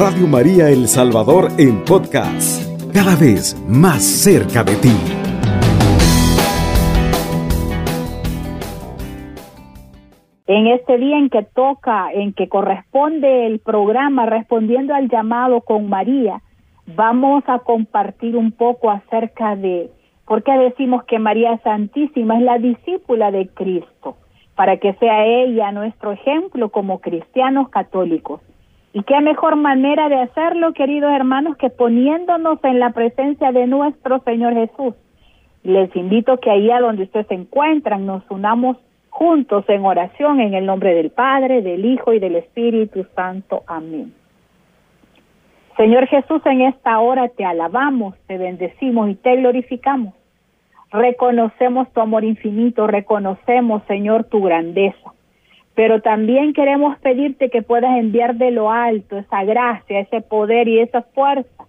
Radio María El Salvador en podcast, cada vez más cerca de ti. En este día en que toca, en que corresponde el programa respondiendo al llamado con María, vamos a compartir un poco acerca de por qué decimos que María Santísima es la discípula de Cristo, para que sea ella nuestro ejemplo como cristianos católicos. Y qué mejor manera de hacerlo, queridos hermanos, que poniéndonos en la presencia de nuestro Señor Jesús. Les invito que ahí a donde ustedes se encuentran nos unamos juntos en oración en el nombre del Padre, del Hijo y del Espíritu Santo. Amén. Señor Jesús, en esta hora te alabamos, te bendecimos y te glorificamos. Reconocemos tu amor infinito, reconocemos, Señor, tu grandeza pero también queremos pedirte que puedas enviar de lo alto esa gracia, ese poder y esa fuerza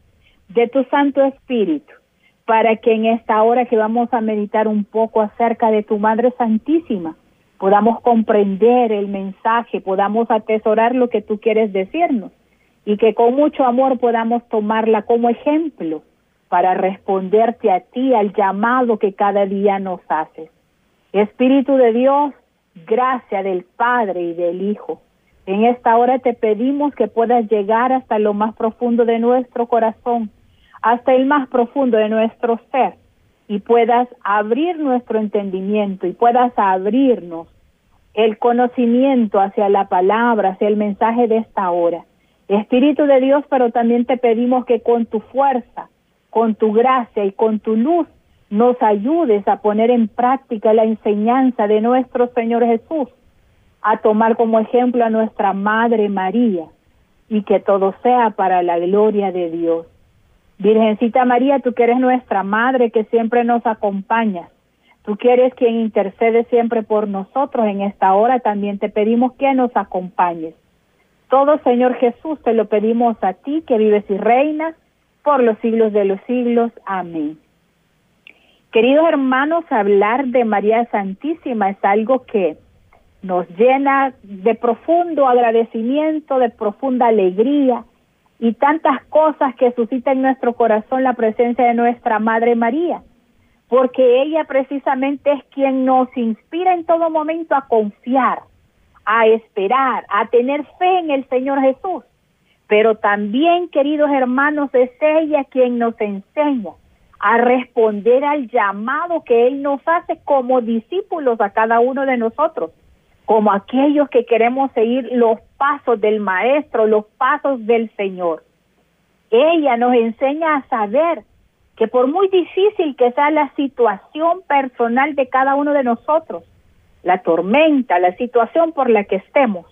de tu Santo Espíritu, para que en esta hora que vamos a meditar un poco acerca de tu Madre Santísima, podamos comprender el mensaje, podamos atesorar lo que tú quieres decirnos y que con mucho amor podamos tomarla como ejemplo para responderte a ti, al llamado que cada día nos haces. Espíritu de Dios, gracia del Padre y del Hijo. En esta hora te pedimos que puedas llegar hasta lo más profundo de nuestro corazón, hasta el más profundo de nuestro ser, y puedas abrir nuestro entendimiento y puedas abrirnos el conocimiento hacia la palabra, hacia el mensaje de esta hora. Espíritu de Dios, pero también te pedimos que con tu fuerza, con tu gracia y con tu luz nos ayudes a poner en práctica la enseñanza de nuestro Señor Jesús, a tomar como ejemplo a nuestra Madre María y que todo sea para la gloria de Dios. Virgencita María, tú que eres nuestra Madre que siempre nos acompaña, tú que eres quien intercede siempre por nosotros en esta hora, también te pedimos que nos acompañes. Todo Señor Jesús te lo pedimos a ti que vives y reinas por los siglos de los siglos. Amén. Queridos hermanos, hablar de María Santísima es algo que nos llena de profundo agradecimiento, de profunda alegría y tantas cosas que suscita en nuestro corazón la presencia de nuestra Madre María, porque ella precisamente es quien nos inspira en todo momento a confiar, a esperar, a tener fe en el Señor Jesús. Pero también, queridos hermanos, es ella quien nos enseña a responder al llamado que Él nos hace como discípulos a cada uno de nosotros, como aquellos que queremos seguir los pasos del Maestro, los pasos del Señor. Ella nos enseña a saber que por muy difícil que sea la situación personal de cada uno de nosotros, la tormenta, la situación por la que estemos,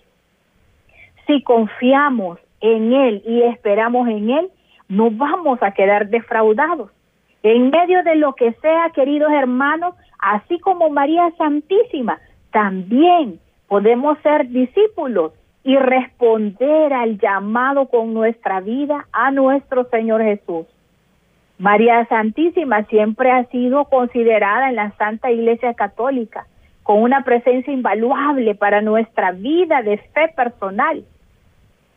si confiamos en Él y esperamos en Él, no vamos a quedar defraudados en medio de lo que sea, queridos hermanos, así como María Santísima, también podemos ser discípulos y responder al llamado con nuestra vida a nuestro Señor Jesús. María Santísima siempre ha sido considerada en la Santa Iglesia Católica con una presencia invaluable para nuestra vida de fe personal.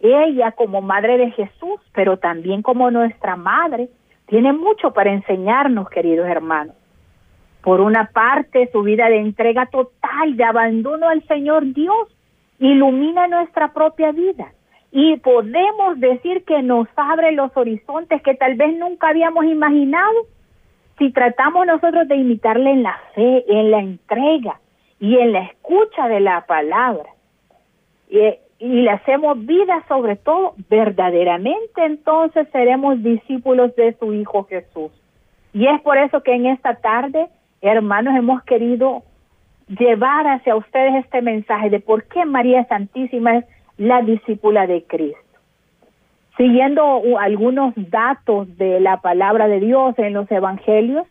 Ella como Madre de Jesús, pero también como nuestra Madre, tiene mucho para enseñarnos, queridos hermanos. Por una parte, su vida de entrega total, de abandono al Señor Dios, ilumina nuestra propia vida. Y podemos decir que nos abre los horizontes que tal vez nunca habíamos imaginado si tratamos nosotros de imitarle en la fe, en la entrega y en la escucha de la palabra. Y y le hacemos vida sobre todo, verdaderamente entonces seremos discípulos de su Hijo Jesús. Y es por eso que en esta tarde, hermanos, hemos querido llevar hacia ustedes este mensaje de por qué María Santísima es la discípula de Cristo. Siguiendo algunos datos de la palabra de Dios en los evangelios,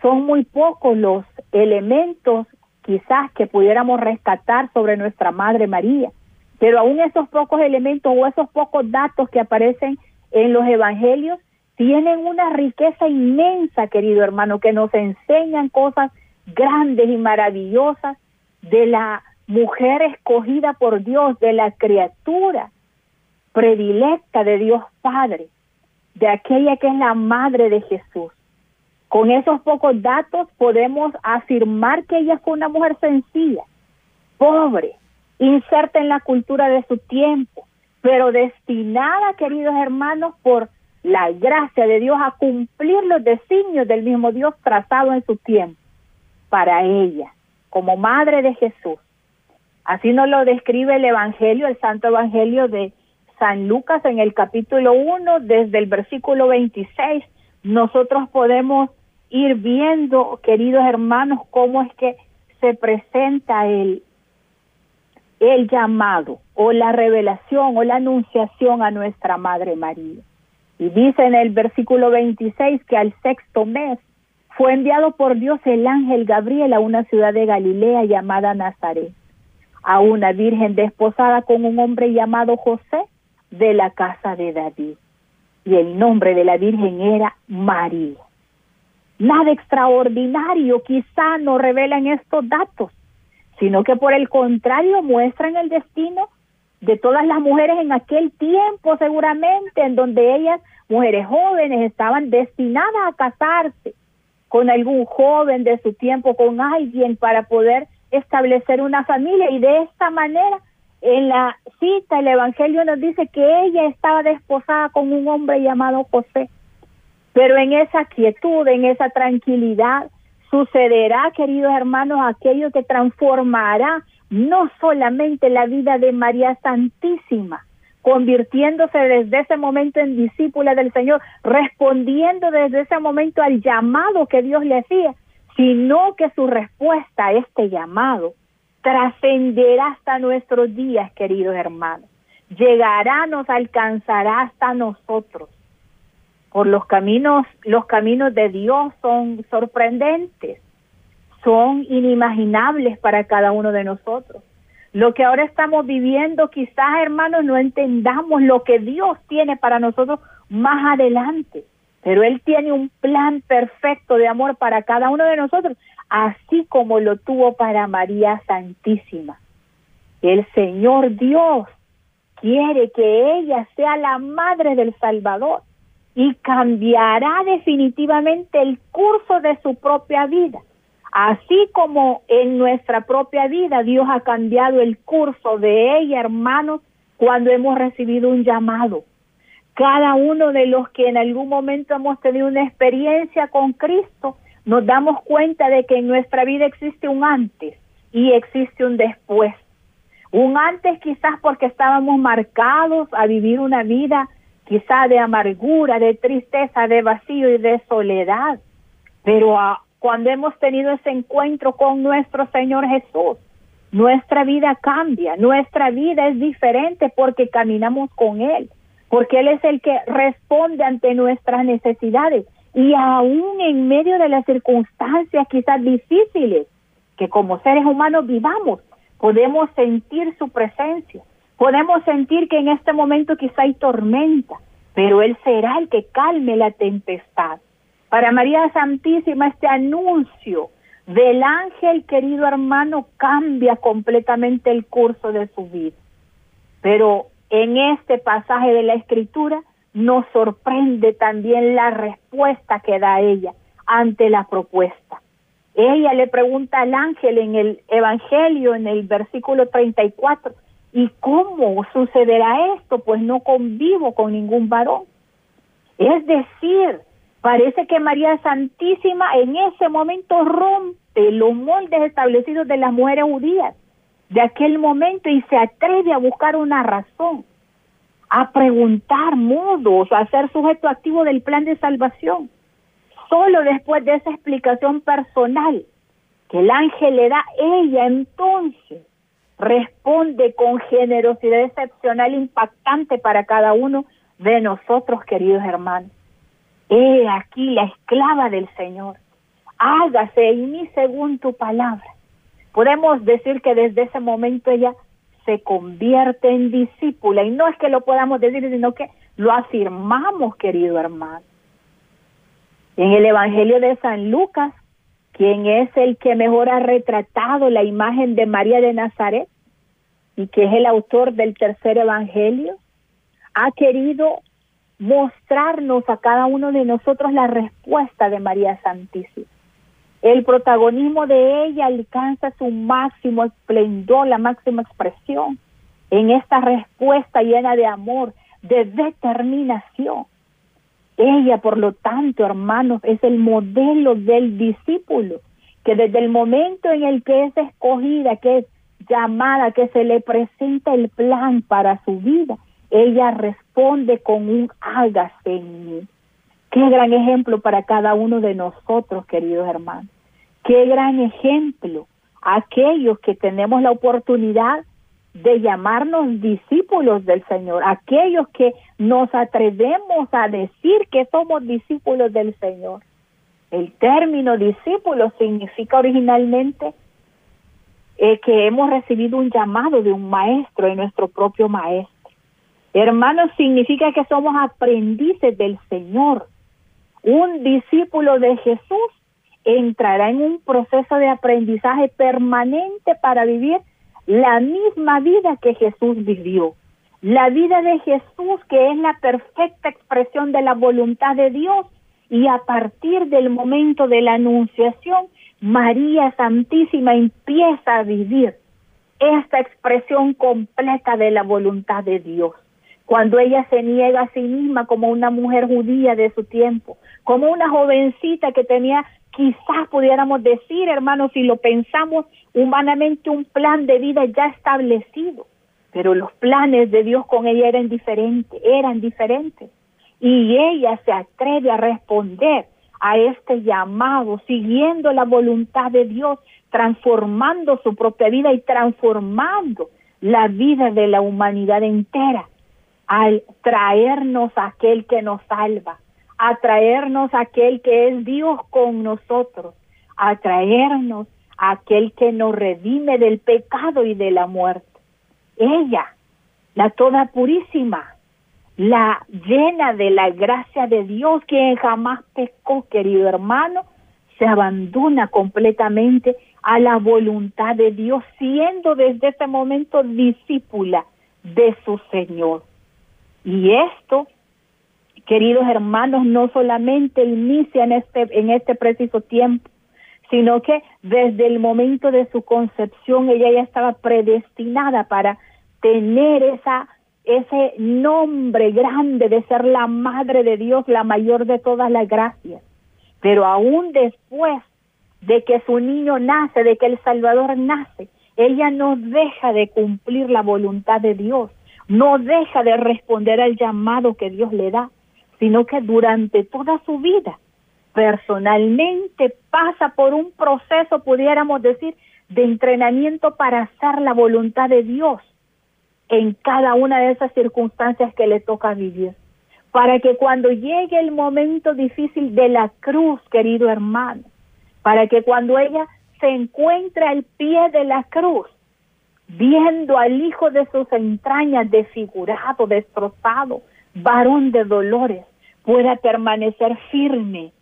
son muy pocos los elementos quizás que pudiéramos rescatar sobre nuestra Madre María pero aún esos pocos elementos o esos pocos datos que aparecen en los evangelios tienen una riqueza inmensa, querido hermano, que nos enseñan cosas grandes y maravillosas de la mujer escogida por Dios, de la criatura predilecta de Dios Padre, de aquella que es la madre de Jesús. Con esos pocos datos podemos afirmar que ella fue una mujer sencilla, pobre, inserta en la cultura de su tiempo, pero destinada, queridos hermanos, por la gracia de Dios a cumplir los designios del mismo Dios trazado en su tiempo para ella, como madre de Jesús. Así nos lo describe el Evangelio, el Santo Evangelio de San Lucas en el capítulo 1, desde el versículo 26. Nosotros podemos ir viendo, queridos hermanos, cómo es que se presenta el, el llamado o la revelación o la anunciación a nuestra Madre María. Y dice en el versículo 26 que al sexto mes fue enviado por Dios el ángel Gabriel a una ciudad de Galilea llamada Nazaret, a una virgen desposada con un hombre llamado José de la casa de David. Y el nombre de la virgen era María. Nada extraordinario quizá no revelan estos datos, sino que por el contrario muestran el destino de todas las mujeres en aquel tiempo seguramente, en donde ellas, mujeres jóvenes, estaban destinadas a casarse con algún joven de su tiempo, con alguien para poder establecer una familia y de esta manera en la cita el Evangelio nos dice que ella estaba desposada con un hombre llamado José. Pero en esa quietud, en esa tranquilidad, sucederá, queridos hermanos, aquello que transformará no solamente la vida de María Santísima, convirtiéndose desde ese momento en discípula del Señor, respondiendo desde ese momento al llamado que Dios le hacía, sino que su respuesta a este llamado trascenderá hasta nuestros días, queridos hermanos. Llegará, nos alcanzará hasta nosotros. Por los caminos, los caminos de Dios son sorprendentes son inimaginables para cada uno de nosotros. Lo que ahora estamos viviendo, quizás hermanos, no entendamos lo que Dios tiene para nosotros más adelante, pero Él tiene un plan perfecto de amor para cada uno de nosotros, así como lo tuvo para María Santísima. El Señor Dios quiere que ella sea la madre del Salvador y cambiará definitivamente el curso de su propia vida. Así como en nuestra propia vida Dios ha cambiado el curso de ella, hermanos, cuando hemos recibido un llamado. Cada uno de los que en algún momento hemos tenido una experiencia con Cristo, nos damos cuenta de que en nuestra vida existe un antes y existe un después. Un antes quizás porque estábamos marcados a vivir una vida quizá de amargura, de tristeza, de vacío y de soledad. Pero a, cuando hemos tenido ese encuentro con nuestro Señor Jesús. Nuestra vida cambia, nuestra vida es diferente porque caminamos con Él, porque Él es el que responde ante nuestras necesidades y aún en medio de las circunstancias quizás difíciles que como seres humanos vivamos, podemos sentir su presencia, podemos sentir que en este momento quizá hay tormenta, pero Él será el que calme la tempestad. Para María Santísima este anuncio del ángel, querido hermano, cambia completamente el curso de su vida. Pero en este pasaje de la escritura nos sorprende también la respuesta que da ella ante la propuesta. Ella le pregunta al ángel en el Evangelio, en el versículo 34, ¿y cómo sucederá esto? Pues no convivo con ningún varón. Es decir, Parece que María Santísima en ese momento rompe los moldes establecidos de las mujeres judías de aquel momento y se atreve a buscar una razón, a preguntar modos, a ser sujeto activo del plan de salvación. Solo después de esa explicación personal que el ángel le da, ella entonces responde con generosidad excepcional impactante para cada uno de nosotros, queridos hermanos. He aquí la esclava del Señor. Hágase en mí según tu palabra. Podemos decir que desde ese momento ella se convierte en discípula y no es que lo podamos decir, sino que lo afirmamos, querido hermano. En el Evangelio de San Lucas, quien es el que mejor ha retratado la imagen de María de Nazaret y que es el autor del tercer Evangelio, ha querido mostrarnos a cada uno de nosotros la respuesta de María Santísima. El protagonismo de ella alcanza su máximo esplendor, la máxima expresión en esta respuesta llena de amor, de determinación. Ella, por lo tanto, hermanos, es el modelo del discípulo, que desde el momento en el que es escogida, que es llamada, que se le presenta el plan para su vida, ella responde con un hágase en mí. Qué gran ejemplo para cada uno de nosotros, queridos hermanos. Qué gran ejemplo aquellos que tenemos la oportunidad de llamarnos discípulos del Señor, aquellos que nos atrevemos a decir que somos discípulos del Señor. El término discípulo significa originalmente eh, que hemos recibido un llamado de un maestro, de nuestro propio maestro. Hermanos, significa que somos aprendices del Señor. Un discípulo de Jesús entrará en un proceso de aprendizaje permanente para vivir la misma vida que Jesús vivió. La vida de Jesús que es la perfecta expresión de la voluntad de Dios y a partir del momento de la anunciación, María Santísima empieza a vivir esta expresión completa de la voluntad de Dios. Cuando ella se niega a sí misma como una mujer judía de su tiempo, como una jovencita que tenía quizás pudiéramos decir, hermanos, si lo pensamos humanamente, un plan de vida ya establecido. Pero los planes de Dios con ella eran diferentes, eran diferentes. Y ella se atreve a responder a este llamado, siguiendo la voluntad de Dios, transformando su propia vida y transformando la vida de la humanidad entera al traernos aquel que nos salva, a traernos aquel que es Dios con nosotros, a traernos aquel que nos redime del pecado y de la muerte. Ella, la toda purísima, la llena de la gracia de Dios, quien jamás pecó, querido hermano, se abandona completamente a la voluntad de Dios, siendo desde ese momento discípula de su Señor. Y esto queridos hermanos, no solamente inicia en este, en este preciso tiempo, sino que desde el momento de su concepción ella ya estaba predestinada para tener esa ese nombre grande de ser la madre de Dios, la mayor de todas las gracias. Pero aún después de que su niño nace, de que el Salvador nace, ella no deja de cumplir la voluntad de Dios, no deja de responder al llamado que Dios le da sino que durante toda su vida personalmente pasa por un proceso, pudiéramos decir, de entrenamiento para hacer la voluntad de Dios en cada una de esas circunstancias que le toca vivir. Para que cuando llegue el momento difícil de la cruz, querido hermano, para que cuando ella se encuentre al pie de la cruz, viendo al hijo de sus entrañas desfigurado, destrozado, varón de dolores, pueda permanecer firme,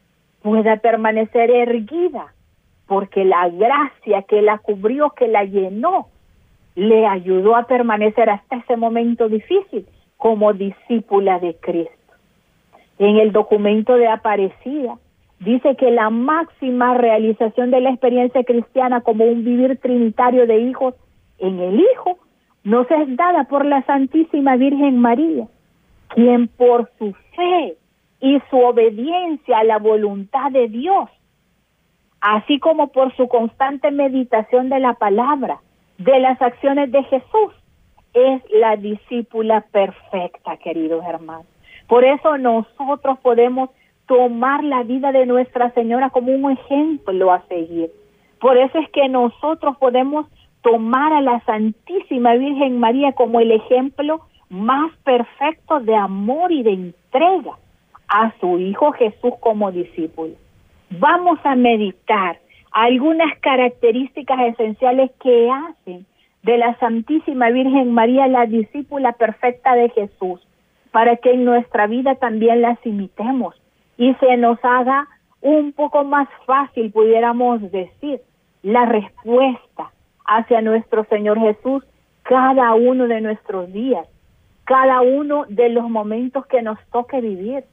pueda permanecer erguida, porque la gracia que la cubrió, que la llenó, le ayudó a permanecer hasta ese momento difícil como discípula de Cristo. En el documento de Aparecida dice que la máxima realización de la experiencia cristiana como un vivir trinitario de hijos en el Hijo nos es dada por la Santísima Virgen María, quien por su fe y su obediencia a la voluntad de Dios, así como por su constante meditación de la palabra, de las acciones de Jesús, es la discípula perfecta, queridos hermanos. Por eso nosotros podemos tomar la vida de Nuestra Señora como un ejemplo a seguir. Por eso es que nosotros podemos tomar a la Santísima Virgen María como el ejemplo más perfecto de amor y de entrega a su Hijo Jesús como discípulo. Vamos a meditar algunas características esenciales que hacen de la Santísima Virgen María la discípula perfecta de Jesús, para que en nuestra vida también las imitemos y se nos haga un poco más fácil, pudiéramos decir, la respuesta hacia nuestro Señor Jesús cada uno de nuestros días cada uno de los momentos que nos toque vivir.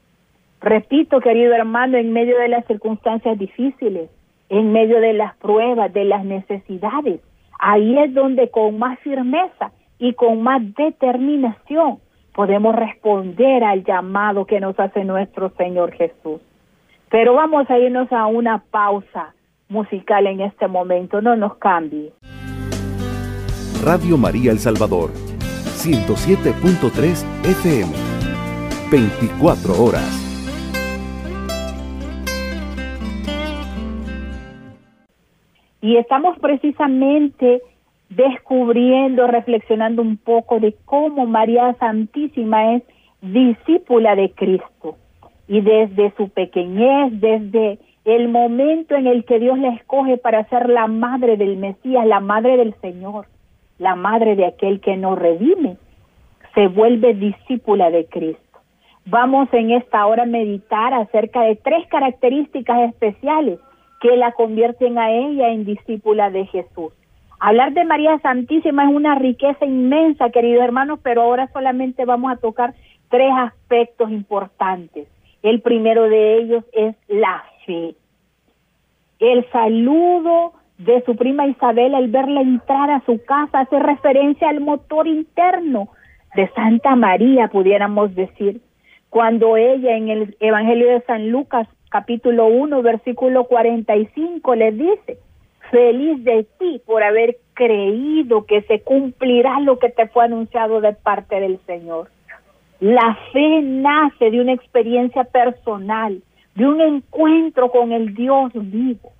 Repito, querido hermano, en medio de las circunstancias difíciles, en medio de las pruebas, de las necesidades, ahí es donde con más firmeza y con más determinación podemos responder al llamado que nos hace nuestro Señor Jesús. Pero vamos a irnos a una pausa musical en este momento, no nos cambie. Radio María El Salvador, 107.3 FM, 24 horas. Y estamos precisamente descubriendo, reflexionando un poco de cómo María Santísima es discípula de Cristo. Y desde su pequeñez, desde el momento en el que Dios la escoge para ser la madre del Mesías, la madre del Señor, la madre de aquel que nos redime, se vuelve discípula de Cristo. Vamos en esta hora a meditar acerca de tres características especiales que la convierten a ella en discípula de Jesús. Hablar de María Santísima es una riqueza inmensa, queridos hermanos, pero ahora solamente vamos a tocar tres aspectos importantes. El primero de ellos es la fe. El saludo de su prima Isabel al verla entrar a su casa hace referencia al motor interno de Santa María, pudiéramos decir, cuando ella en el Evangelio de San Lucas capítulo 1, versículo 45, le dice, feliz de ti por haber creído que se cumplirá lo que te fue anunciado de parte del Señor. La fe nace de una experiencia personal, de un encuentro con el Dios vivo.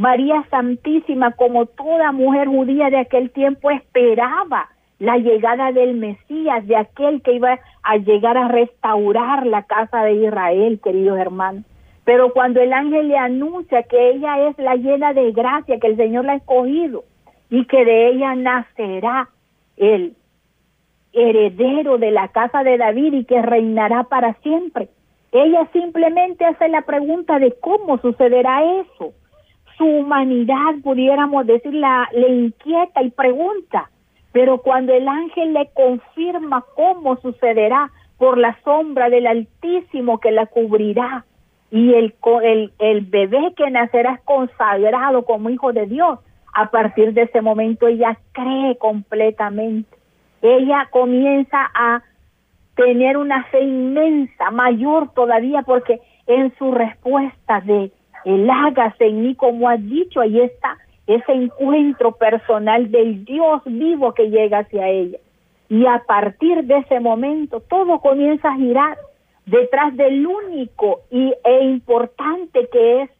María Santísima, como toda mujer judía de aquel tiempo, esperaba la llegada del Mesías, de aquel que iba a llegar a restaurar la casa de Israel, queridos hermanos. Pero cuando el ángel le anuncia que ella es la llena de gracia, que el Señor la ha escogido y que de ella nacerá el heredero de la casa de David y que reinará para siempre, ella simplemente hace la pregunta de cómo sucederá eso. Su humanidad, pudiéramos decir, la, le inquieta y pregunta, pero cuando el ángel le confirma cómo sucederá por la sombra del Altísimo que la cubrirá, y el, el, el bebé que nacerá es consagrado como hijo de Dios. A partir de ese momento ella cree completamente. Ella comienza a tener una fe inmensa, mayor todavía, porque en su respuesta de el hágase en mí como ha dicho, ahí está ese encuentro personal del Dios vivo que llega hacia ella. Y a partir de ese momento todo comienza a girar detrás del único y, e importante que es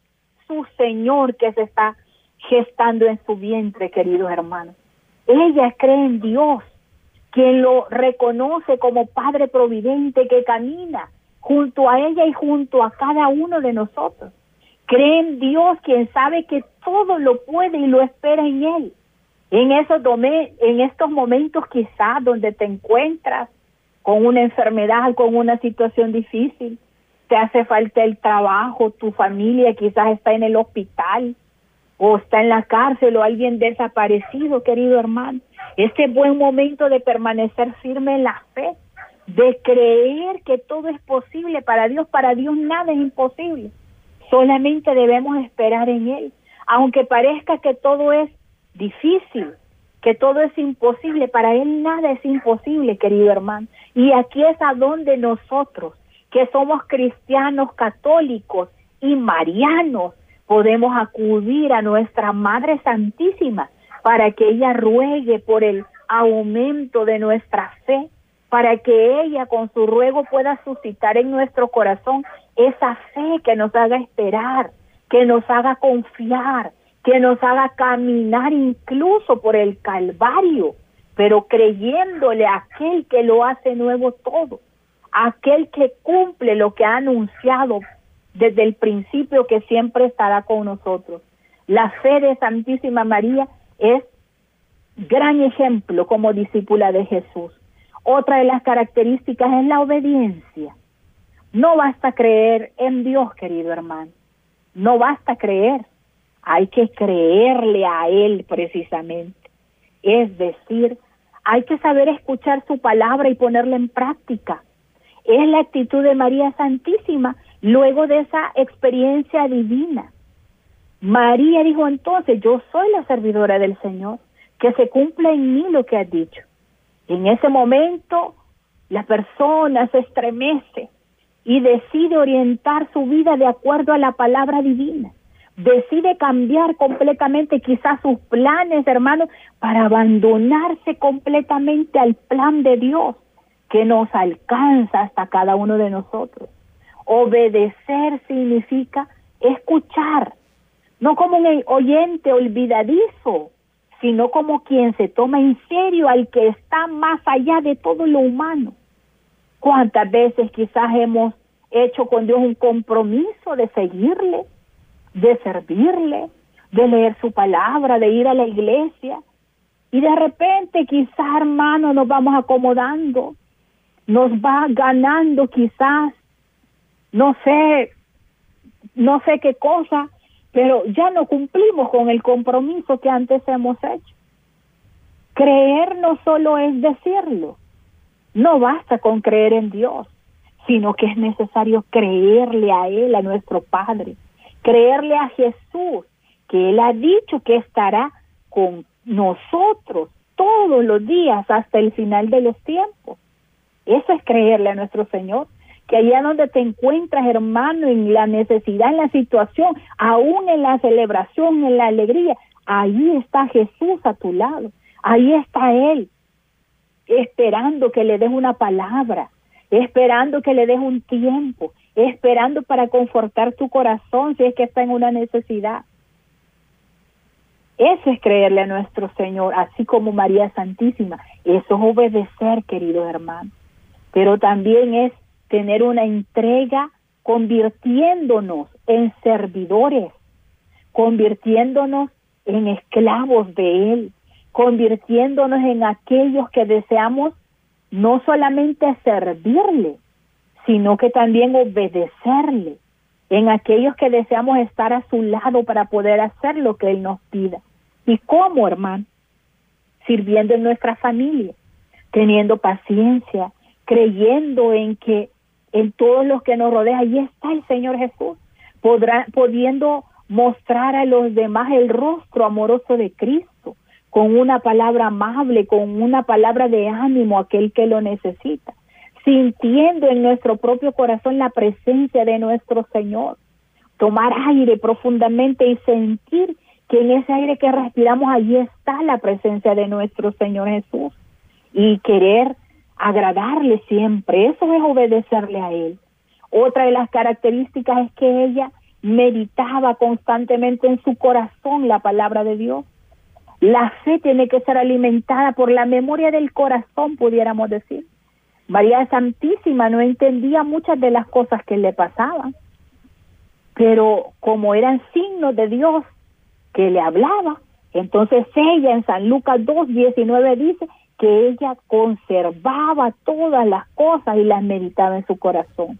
su Señor que se está gestando en su vientre, queridos hermanos. Ella cree en Dios, quien lo reconoce como Padre Providente que camina junto a ella y junto a cada uno de nosotros. Cree en Dios, quien sabe que todo lo puede y lo espera en Él. En, esos en estos momentos quizás donde te encuentras, con una enfermedad, con una situación difícil, te hace falta el trabajo, tu familia quizás está en el hospital o está en la cárcel o alguien desaparecido, querido hermano. Este buen momento de permanecer firme en la fe, de creer que todo es posible para Dios, para Dios nada es imposible. Solamente debemos esperar en Él, aunque parezca que todo es difícil, que todo es imposible, para Él nada es imposible, querido hermano. Y aquí es a donde nosotros, que somos cristianos católicos y marianos, podemos acudir a nuestra Madre Santísima para que ella ruegue por el aumento de nuestra fe, para que ella con su ruego pueda suscitar en nuestro corazón esa fe que nos haga esperar, que nos haga confiar, que nos haga caminar incluso por el Calvario, pero creyéndole a aquel que lo hace nuevo todo, aquel que cumple lo que ha anunciado desde el principio que siempre estará con nosotros. La fe de Santísima María es gran ejemplo como discípula de Jesús. Otra de las características es la obediencia. No basta creer en Dios, querido hermano. No basta creer hay que creerle a Él precisamente, es decir, hay que saber escuchar su palabra y ponerla en práctica. Es la actitud de María Santísima luego de esa experiencia divina. María dijo entonces, yo soy la servidora del Señor, que se cumpla en mí lo que has dicho. En ese momento la persona se estremece y decide orientar su vida de acuerdo a la palabra divina. Decide cambiar completamente quizás sus planes, hermanos, para abandonarse completamente al plan de Dios que nos alcanza hasta cada uno de nosotros. Obedecer significa escuchar, no como un oyente olvidadizo, sino como quien se toma en serio al que está más allá de todo lo humano. ¿Cuántas veces quizás hemos hecho con Dios un compromiso de seguirle, de servirle, de leer su palabra, de ir a la iglesia? Y de repente quizás, hermano, nos vamos acomodando, nos va ganando quizás, no sé, no sé qué cosa, pero ya no cumplimos con el compromiso que antes hemos hecho. Creer no solo es decirlo, no basta con creer en Dios, sino que es necesario creerle a Él, a nuestro Padre, creerle a Jesús, que Él ha dicho que estará con nosotros todos los días hasta el final de los tiempos. Eso es creerle a nuestro Señor, que allá donde te encuentras, hermano, en la necesidad, en la situación, aún en la celebración, en la alegría, ahí está Jesús a tu lado, ahí está Él, esperando que le des una palabra, esperando que le des un tiempo, esperando para confortar tu corazón si es que está en una necesidad. Eso es creerle a nuestro Señor, así como María Santísima. Eso es obedecer, querido hermano. Pero también es tener una entrega convirtiéndonos en servidores, convirtiéndonos en esclavos de Él, convirtiéndonos en aquellos que deseamos no solamente servirle, sino que también obedecerle, en aquellos que deseamos estar a su lado para poder hacer lo que Él nos pida. ¿Y cómo, hermano? Sirviendo en nuestra familia, teniendo paciencia, creyendo en que en todos los que nos rodean, ahí está el Señor Jesús, podrá, pudiendo mostrar a los demás el rostro amoroso de Cristo, con una palabra amable, con una palabra de ánimo a aquel que lo necesita, sintiendo en nuestro propio corazón la presencia de nuestro Señor, tomar aire profundamente y sentir que en ese aire que respiramos allí está la presencia de nuestro Señor Jesús. Y querer agradarle siempre, eso es obedecerle a Él. Otra de las características es que ella meditaba constantemente en su corazón la palabra de Dios la fe tiene que ser alimentada por la memoria del corazón, pudiéramos decir. María Santísima no entendía muchas de las cosas que le pasaban, pero como eran signos de Dios que le hablaba, entonces ella en San Lucas 2, 19 dice que ella conservaba todas las cosas y las meditaba en su corazón.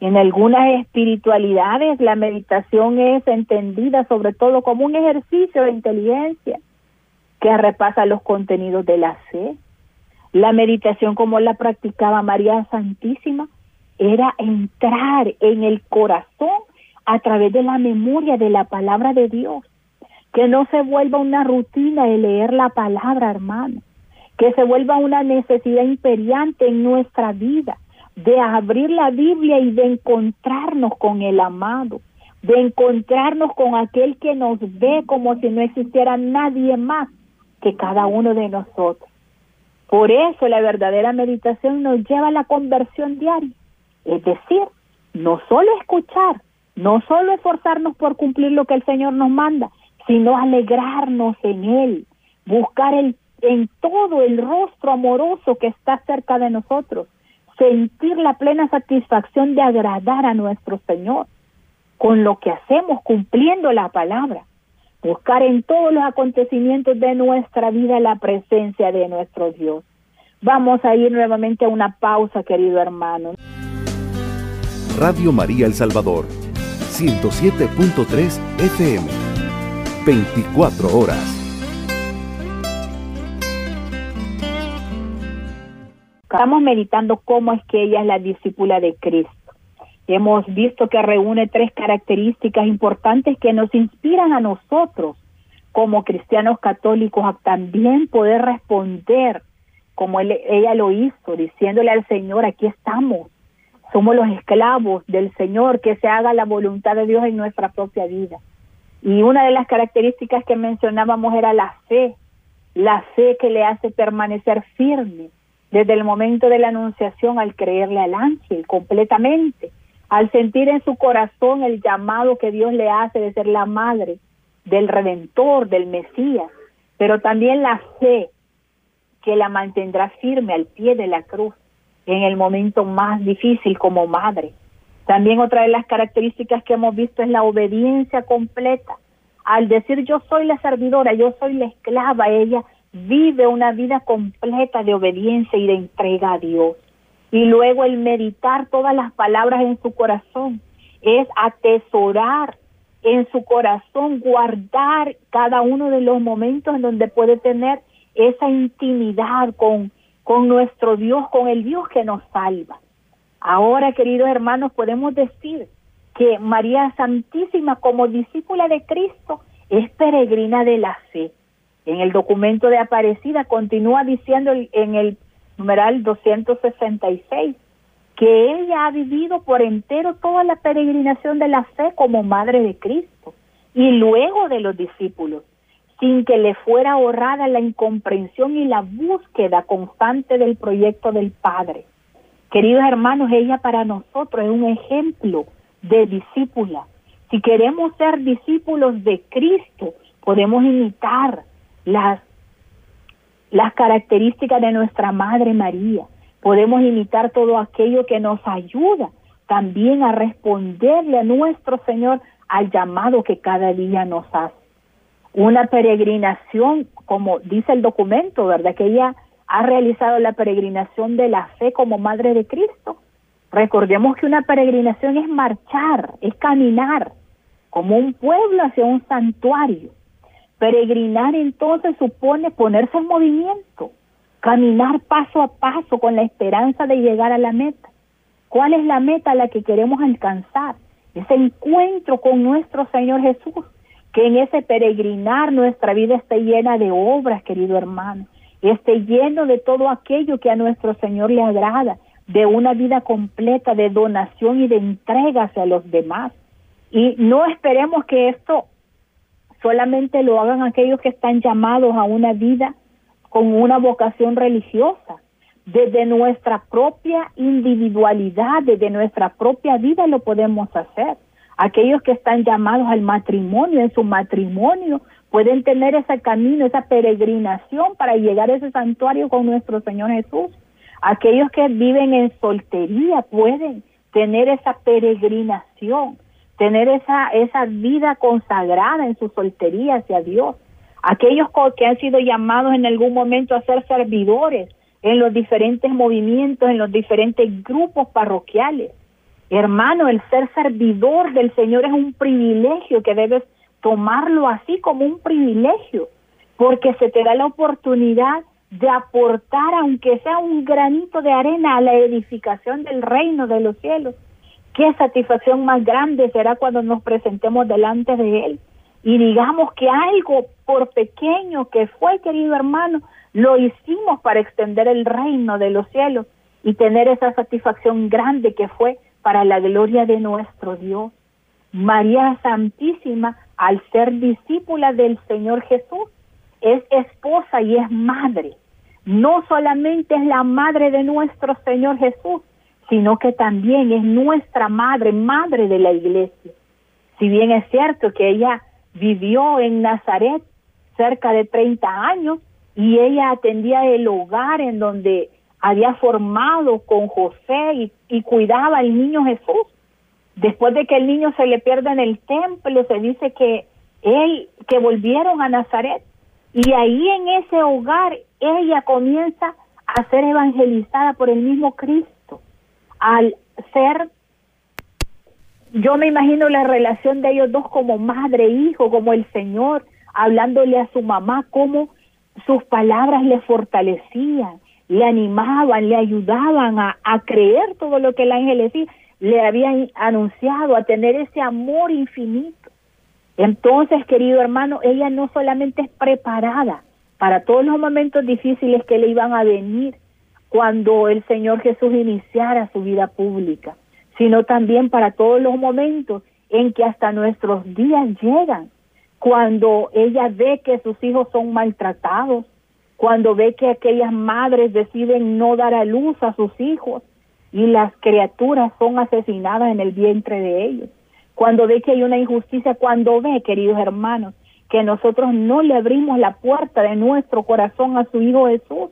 En algunas espiritualidades la meditación es entendida sobre todo como un ejercicio de inteligencia que repasa los contenidos de la fe. La meditación como la practicaba María Santísima era entrar en el corazón a través de la memoria de la palabra de Dios. Que no se vuelva una rutina de leer la palabra, hermano. Que se vuelva una necesidad imperiante en nuestra vida de abrir la Biblia y de encontrarnos con el amado, de encontrarnos con aquel que nos ve como si no existiera nadie más que cada uno de nosotros. Por eso la verdadera meditación nos lleva a la conversión diaria, es decir, no solo escuchar, no solo esforzarnos por cumplir lo que el Señor nos manda, sino alegrarnos en Él, buscar el, en todo el rostro amoroso que está cerca de nosotros, sentir la plena satisfacción de agradar a nuestro Señor con lo que hacemos cumpliendo la palabra. Buscar en todos los acontecimientos de nuestra vida la presencia de nuestro Dios. Vamos a ir nuevamente a una pausa, querido hermano. Radio María El Salvador, 107.3 FM, 24 horas. Estamos meditando cómo es que ella es la discípula de Cristo. Hemos visto que reúne tres características importantes que nos inspiran a nosotros como cristianos católicos a también poder responder como ella lo hizo, diciéndole al Señor, aquí estamos, somos los esclavos del Señor, que se haga la voluntad de Dios en nuestra propia vida. Y una de las características que mencionábamos era la fe, la fe que le hace permanecer firme desde el momento de la anunciación al creerle al ángel completamente, al sentir en su corazón el llamado que Dios le hace de ser la madre del Redentor, del Mesías, pero también la fe que la mantendrá firme al pie de la cruz en el momento más difícil como madre. También otra de las características que hemos visto es la obediencia completa. Al decir yo soy la servidora, yo soy la esclava, ella vive una vida completa de obediencia y de entrega a Dios. Y luego el meditar todas las palabras en su corazón es atesorar en su corazón, guardar cada uno de los momentos en donde puede tener esa intimidad con, con nuestro Dios, con el Dios que nos salva. Ahora, queridos hermanos, podemos decir que María Santísima como discípula de Cristo es peregrina de la fe. En el documento de Aparecida continúa diciendo en el numeral 266 que ella ha vivido por entero toda la peregrinación de la fe como madre de Cristo y luego de los discípulos, sin que le fuera ahorrada la incomprensión y la búsqueda constante del proyecto del Padre. Queridos hermanos, ella para nosotros es un ejemplo de discípula. Si queremos ser discípulos de Cristo, podemos imitar las, las características de nuestra Madre María. Podemos imitar todo aquello que nos ayuda también a responderle a nuestro Señor al llamado que cada día nos hace. Una peregrinación, como dice el documento, ¿verdad? Que ella ha realizado la peregrinación de la fe como Madre de Cristo. Recordemos que una peregrinación es marchar, es caminar como un pueblo hacia un santuario. Peregrinar entonces supone ponerse en movimiento, caminar paso a paso con la esperanza de llegar a la meta. ¿Cuál es la meta a la que queremos alcanzar? Ese encuentro con nuestro Señor Jesús, que en ese peregrinar nuestra vida esté llena de obras, querido hermano, esté lleno de todo aquello que a nuestro Señor le agrada, de una vida completa de donación y de entrega hacia los demás. Y no esperemos que esto solamente lo hagan aquellos que están llamados a una vida con una vocación religiosa. Desde nuestra propia individualidad, desde nuestra propia vida lo podemos hacer. Aquellos que están llamados al matrimonio, en su matrimonio, pueden tener ese camino, esa peregrinación para llegar a ese santuario con nuestro Señor Jesús. Aquellos que viven en soltería pueden tener esa peregrinación, tener esa, esa vida consagrada en su soltería hacia Dios. Aquellos que han sido llamados en algún momento a ser servidores en los diferentes movimientos, en los diferentes grupos parroquiales. Hermano, el ser servidor del Señor es un privilegio que debes tomarlo así como un privilegio, porque se te da la oportunidad de aportar, aunque sea un granito de arena, a la edificación del reino de los cielos. Qué satisfacción más grande será cuando nos presentemos delante de Él y digamos que algo, por pequeño que fue, querido hermano, lo hicimos para extender el reino de los cielos y tener esa satisfacción grande que fue para la gloria de nuestro Dios. María Santísima, al ser discípula del Señor Jesús, es esposa y es madre. No solamente es la madre de nuestro Señor Jesús, sino que también es nuestra madre, madre de la iglesia. Si bien es cierto que ella vivió en Nazaret cerca de 30 años y ella atendía el hogar en donde había formado con José y, cuidaba al niño Jesús. Después de que el niño se le pierde en el templo, se dice que él, que volvieron a Nazaret y ahí en ese hogar ella comienza a ser evangelizada por el mismo Cristo al ser yo me imagino la relación de ellos dos como madre e hijo, como el Señor hablándole a su mamá, cómo sus palabras le fortalecían, le animaban, le ayudaban a, a creer todo lo que el ángel le habían anunciado, a tener ese amor infinito. Entonces, querido hermano, ella no solamente es preparada para todos los momentos difíciles que le iban a venir cuando el Señor Jesús iniciara su vida pública, sino también para todos los momentos en que hasta nuestros días llegan, cuando ella ve que sus hijos son maltratados, cuando ve que aquellas madres deciden no dar a luz a sus hijos y las criaturas son asesinadas en el vientre de ellos. Cuando ve que hay una injusticia, cuando ve, queridos hermanos, que nosotros no le abrimos la puerta de nuestro corazón a su Hijo Jesús,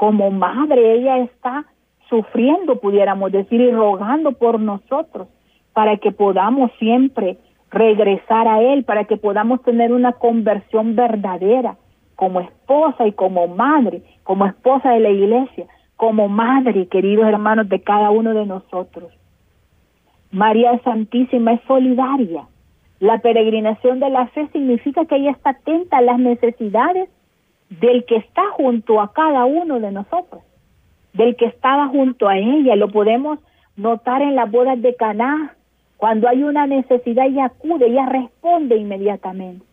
como madre ella está sufriendo, pudiéramos decir, y rogando por nosotros, para que podamos siempre regresar a Él, para que podamos tener una conversión verdadera como esposa y como madre, como esposa de la iglesia, como madre, queridos hermanos, de cada uno de nosotros. María Santísima es solidaria. La peregrinación de la fe significa que ella está atenta a las necesidades del que está junto a cada uno de nosotros, del que estaba junto a ella. Lo podemos notar en las bodas de Caná. Cuando hay una necesidad, ella acude, ella responde inmediatamente.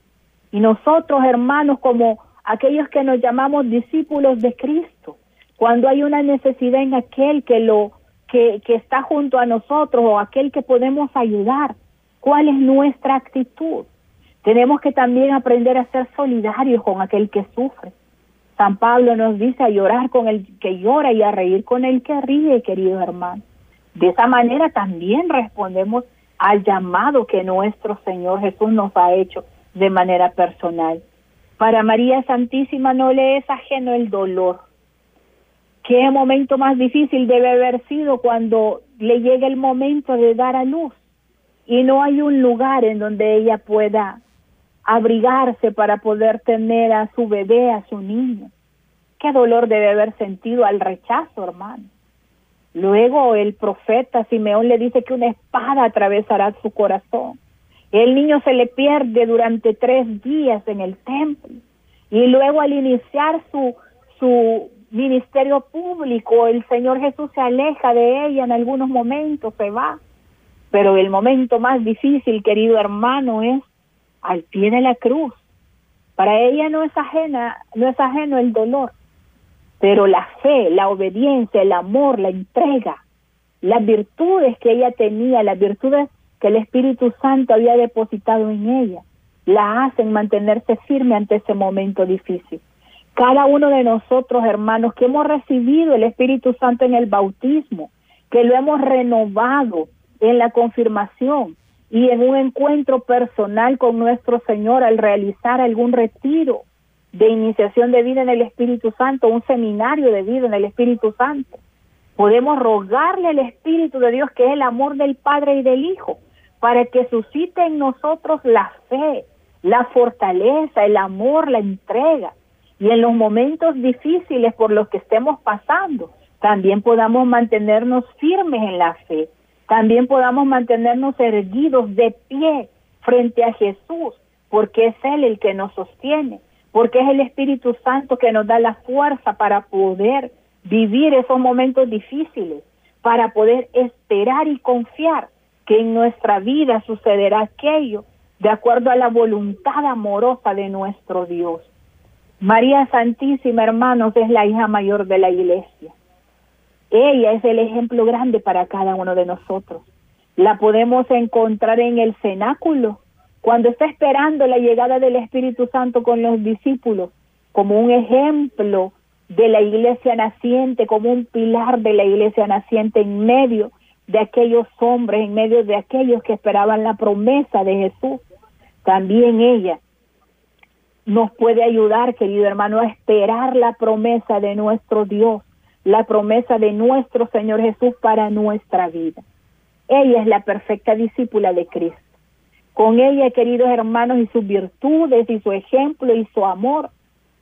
Y nosotros, hermanos, como aquellos que nos llamamos discípulos de Cristo, cuando hay una necesidad en aquel que lo que, que está junto a nosotros o aquel que podemos ayudar. ¿Cuál es nuestra actitud? Tenemos que también aprender a ser solidarios con aquel que sufre. San Pablo nos dice a llorar con el que llora y a reír con el que ríe, querido hermano. De esa manera también respondemos al llamado que nuestro Señor Jesús nos ha hecho de manera personal. Para María Santísima no le es ajeno el dolor, Qué momento más difícil debe haber sido cuando le llega el momento de dar a luz y no hay un lugar en donde ella pueda abrigarse para poder tener a su bebé, a su niño. Qué dolor debe haber sentido al rechazo, hermano. Luego el profeta Simeón le dice que una espada atravesará su corazón. El niño se le pierde durante tres días en el templo. Y luego al iniciar su, su ministerio público, el Señor Jesús se aleja de ella en algunos momentos, se va, pero el momento más difícil, querido hermano, es al pie de la cruz. Para ella no es ajena, no es ajeno el dolor, pero la fe, la obediencia, el amor, la entrega, las virtudes que ella tenía, las virtudes que el Espíritu Santo había depositado en ella, la hacen mantenerse firme ante ese momento difícil cada uno de nosotros, hermanos, que hemos recibido el Espíritu Santo en el bautismo, que lo hemos renovado en la confirmación y en un encuentro personal con nuestro Señor al realizar algún retiro de iniciación de vida en el Espíritu Santo, un seminario de vida en el Espíritu Santo. Podemos rogarle al Espíritu de Dios, que es el amor del Padre y del Hijo, para que suscite en nosotros la fe, la fortaleza, el amor, la entrega, y en los momentos difíciles por los que estemos pasando, también podamos mantenernos firmes en la fe, también podamos mantenernos erguidos de pie frente a Jesús, porque es Él el que nos sostiene, porque es el Espíritu Santo que nos da la fuerza para poder vivir esos momentos difíciles, para poder esperar y confiar que en nuestra vida sucederá aquello de acuerdo a la voluntad amorosa de nuestro Dios. María Santísima, hermanos, es la hija mayor de la iglesia. Ella es el ejemplo grande para cada uno de nosotros. La podemos encontrar en el cenáculo, cuando está esperando la llegada del Espíritu Santo con los discípulos, como un ejemplo de la iglesia naciente, como un pilar de la iglesia naciente en medio de aquellos hombres, en medio de aquellos que esperaban la promesa de Jesús. También ella nos puede ayudar, querido hermano, a esperar la promesa de nuestro Dios, la promesa de nuestro Señor Jesús para nuestra vida. Ella es la perfecta discípula de Cristo. Con ella, queridos hermanos, y sus virtudes y su ejemplo y su amor,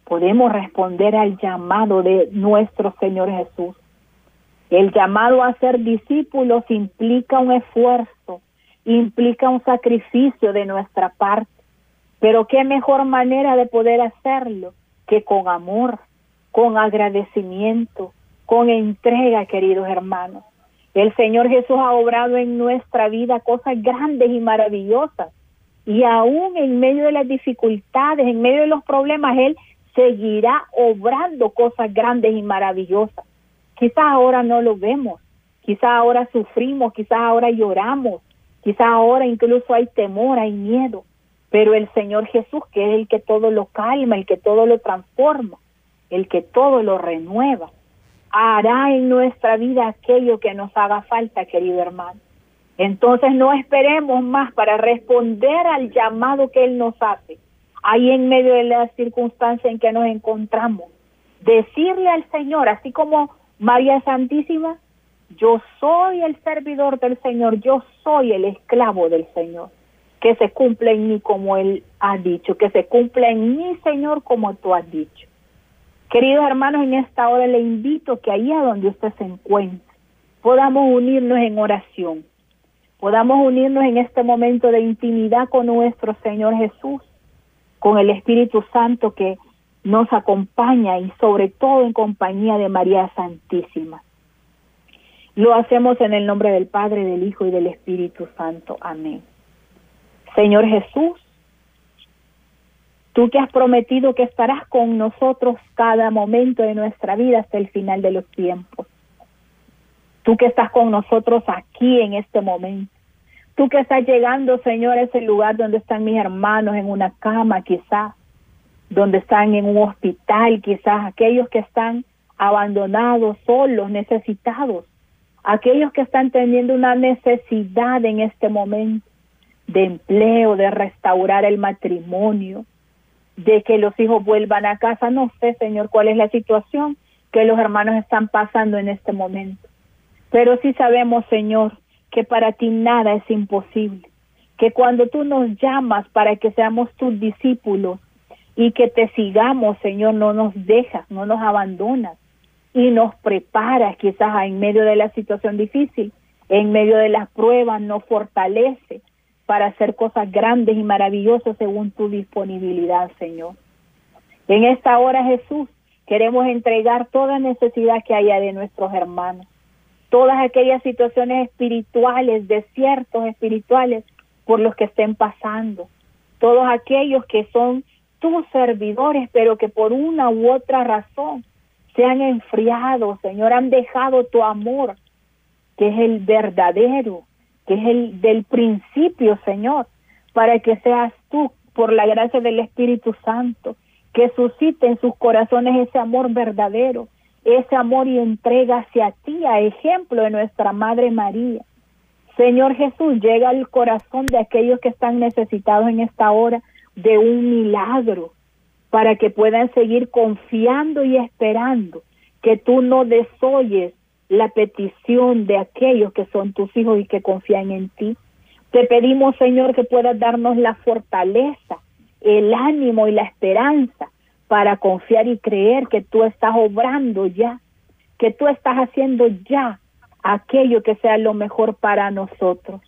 podemos responder al llamado de nuestro Señor Jesús. El llamado a ser discípulos implica un esfuerzo, implica un sacrificio de nuestra parte pero qué mejor manera de poder hacerlo que con amor, con agradecimiento, con entrega, queridos hermanos. El Señor Jesús ha obrado en nuestra vida cosas grandes y maravillosas. Y aún en medio de las dificultades, en medio de los problemas, Él seguirá obrando cosas grandes y maravillosas. Quizás ahora no lo vemos, quizás ahora sufrimos, quizás ahora lloramos, quizás ahora incluso hay temor, hay miedo, pero el Señor Jesús, que es el que todo lo calma, el que todo lo transforma, el que todo lo renueva, hará en nuestra vida aquello que nos haga falta, querido hermano. Entonces no esperemos más para responder al llamado que Él nos hace, ahí en medio de la circunstancia en que nos encontramos. Decirle al Señor, así como María Santísima, yo soy el servidor del Señor, yo soy el esclavo del Señor. Que se cumpla en mí como Él ha dicho, que se cumpla en mí, Señor, como tú has dicho. Queridos hermanos, en esta hora le invito que ahí a donde usted se encuentre, podamos unirnos en oración, podamos unirnos en este momento de intimidad con nuestro Señor Jesús, con el Espíritu Santo que nos acompaña y sobre todo en compañía de María Santísima. Lo hacemos en el nombre del Padre, del Hijo y del Espíritu Santo. Amén. Señor Jesús, tú que has prometido que estarás con nosotros cada momento de nuestra vida hasta el final de los tiempos. Tú que estás con nosotros aquí en este momento. Tú que estás llegando, Señor, a ese lugar donde están mis hermanos en una cama quizás, donde están en un hospital quizás, aquellos que están abandonados, solos, necesitados aquellos que están teniendo una necesidad en este momento de empleo, de restaurar el matrimonio, de que los hijos vuelvan a casa. No sé, Señor, cuál es la situación que los hermanos están pasando en este momento. Pero sí sabemos, Señor, que para ti nada es imposible, que cuando tú nos llamas para que seamos tus discípulos y que te sigamos, Señor, no nos dejas, no nos abandonas, y nos prepara quizás en medio de la situación difícil, en medio de las pruebas, nos fortalece para hacer cosas grandes y maravillosas según tu disponibilidad, Señor. En esta hora, Jesús, queremos entregar toda necesidad que haya de nuestros hermanos, todas aquellas situaciones espirituales, desiertos espirituales por los que estén pasando, todos aquellos que son tus servidores, pero que por una u otra razón se han enfriado, Señor, han dejado tu amor, que es el verdadero, que es el del principio, Señor, para que seas tú, por la gracia del Espíritu Santo, que suscite en sus corazones ese amor verdadero, ese amor y entrega hacia ti, a ejemplo de nuestra Madre María. Señor Jesús, llega al corazón de aquellos que están necesitados en esta hora de un milagro, para que puedan seguir confiando y esperando que tú no desoyes la petición de aquellos que son tus hijos y que confían en ti. Te pedimos, Señor, que puedas darnos la fortaleza, el ánimo y la esperanza para confiar y creer que tú estás obrando ya, que tú estás haciendo ya aquello que sea lo mejor para nosotros.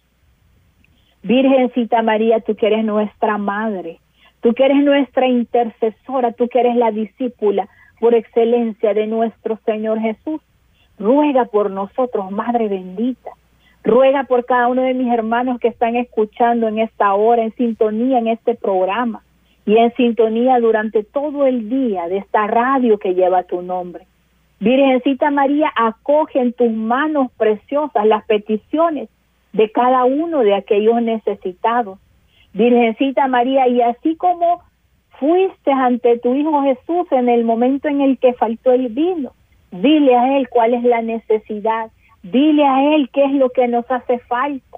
Virgencita María, tú que eres nuestra madre, Tú que eres nuestra intercesora, tú que eres la discípula por excelencia de nuestro Señor Jesús. Ruega por nosotros, Madre bendita. Ruega por cada uno de mis hermanos que están escuchando en esta hora, en sintonía en este programa y en sintonía durante todo el día de esta radio que lleva tu nombre. Virgencita María, acoge en tus manos preciosas las peticiones de cada uno de aquellos necesitados Virgencita María, y así como fuiste ante tu Hijo Jesús en el momento en el que faltó el vino, dile a Él cuál es la necesidad, dile a Él qué es lo que nos hace falta.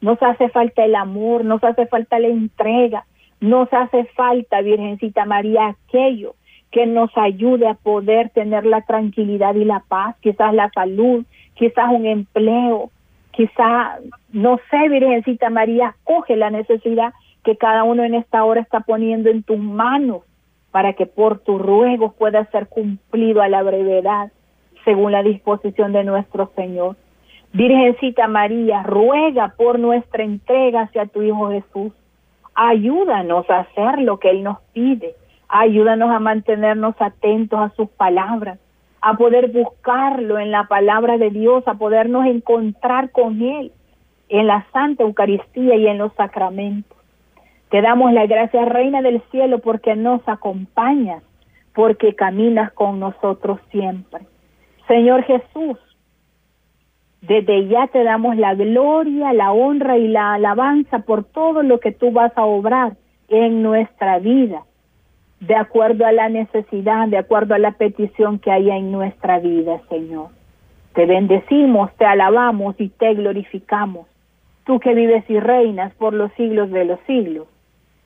Nos hace falta el amor, nos hace falta la entrega, nos hace falta, Virgencita María, aquello que nos ayude a poder tener la tranquilidad y la paz, quizás la salud, quizás un empleo, quizá, no sé, Virgencita María, coge la necesidad que cada uno en esta hora está poniendo en tus manos para que por tus ruegos pueda ser cumplido a la brevedad, según la disposición de nuestro Señor. Virgencita María, ruega por nuestra entrega hacia tu Hijo Jesús. Ayúdanos a hacer lo que Él nos pide. Ayúdanos a mantenernos atentos a sus palabras, a poder buscarlo en la palabra de Dios, a podernos encontrar con Él en la Santa Eucaristía y en los sacramentos. Te damos la gracia, Reina del Cielo, porque nos acompañas, porque caminas con nosotros siempre. Señor Jesús, desde ya te damos la gloria, la honra y la alabanza por todo lo que tú vas a obrar en nuestra vida de acuerdo a la necesidad, de acuerdo a la petición que haya en nuestra vida, Señor. Te bendecimos, te alabamos y te glorificamos, tú que vives y reinas por los siglos de los siglos.